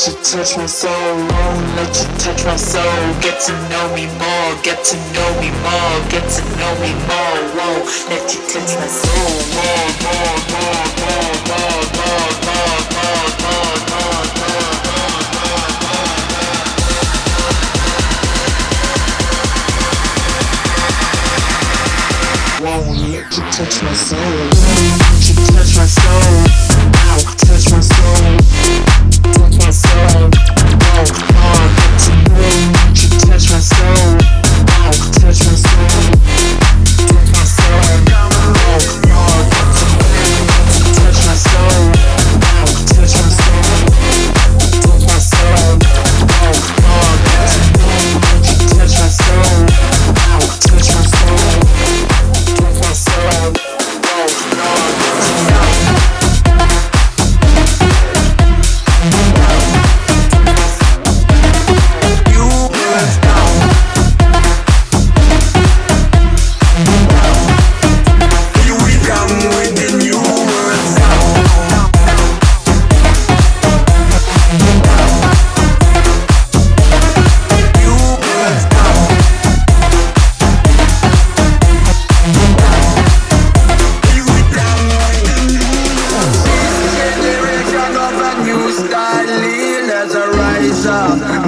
Let you touch me so wrong, let you touch my soul, get to know me more, get to know me more, get to know me more, whoa, let you touch my soul more, more, more, more, more, more, more, more, more, more, more, Whoa, let you touch my soul. Let you touch my soul. Ow, touch my soul. Touch my soul. Whoa, oh,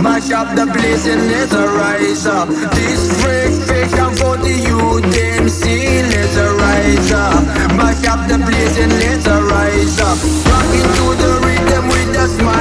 Mash up the place and let's rise up. This freak fiction for the youth, see, let's rise up. Mash up the place and let's rise up. Rocking to the rhythm with a smile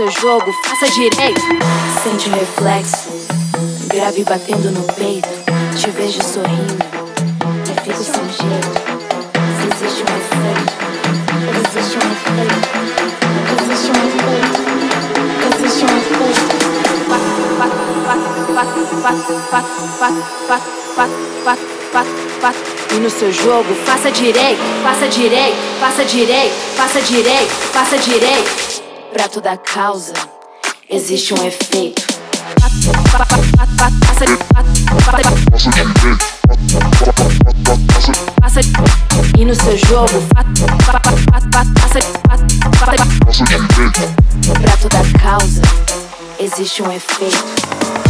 seu jogo, faça direito. Sente o reflexo. Grave batendo no peito. Te vejo sorrindo. E fico sem jeito. Se existe um efeito. Existe um efeito. Existe um efeito. Existe um efeito. E no seu jogo, faça direito, faça direito, faça direito, faça direito, faça direito prato da causa, existe um efeito. Passa e no seu jogo passa toda prato da causa existe um efeito.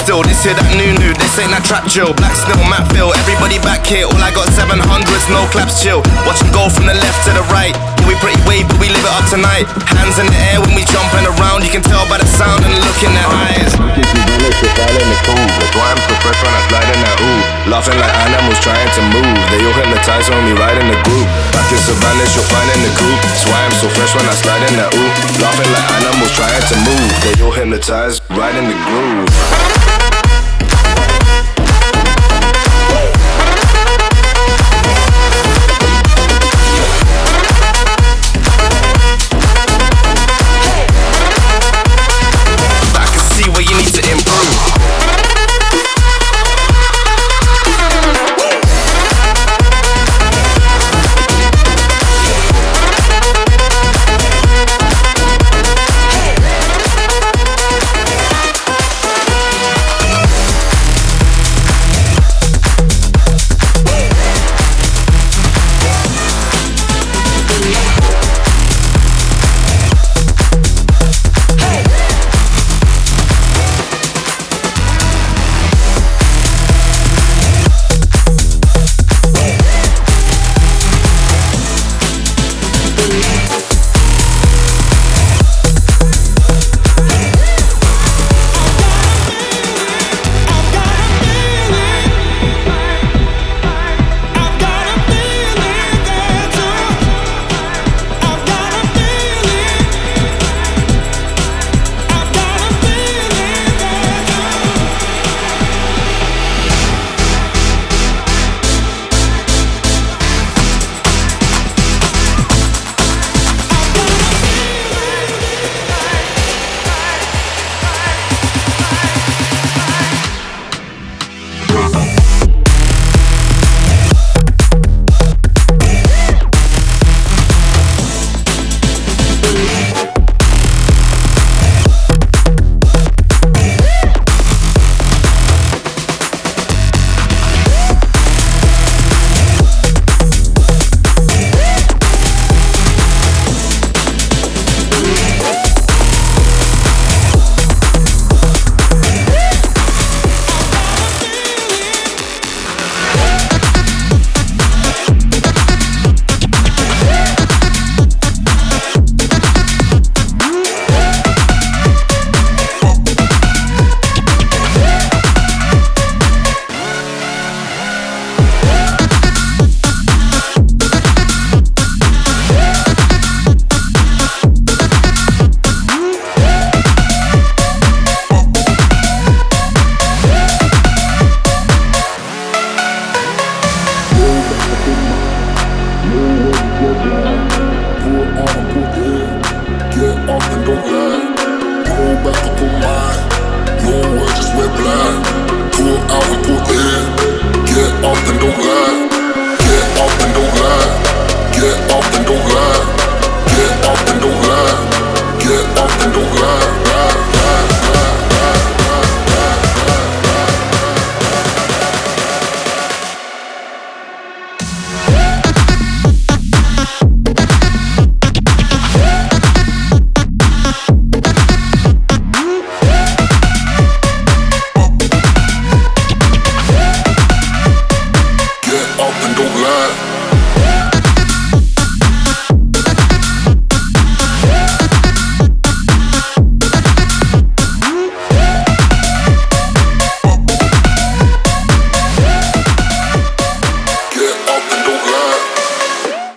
Still. This here that new new, this ain't that trap drill. Black snow, Matt Phil, everybody back here. All I got 700s, no claps chill. Watch them go from the left to the right. Yeah, we pretty wave, but we live it up tonight. Hands in the air when we jumping around. You can tell by the sound and the look in their eyes. Laughing like animals trying to move. They all hypnotized when we ride in the group. Back in Savannah, you'll find in the group. That's why I'm so fresh when I slide in that ooh. Laughing like animals trying to move. They all hypnotized, right in the groove.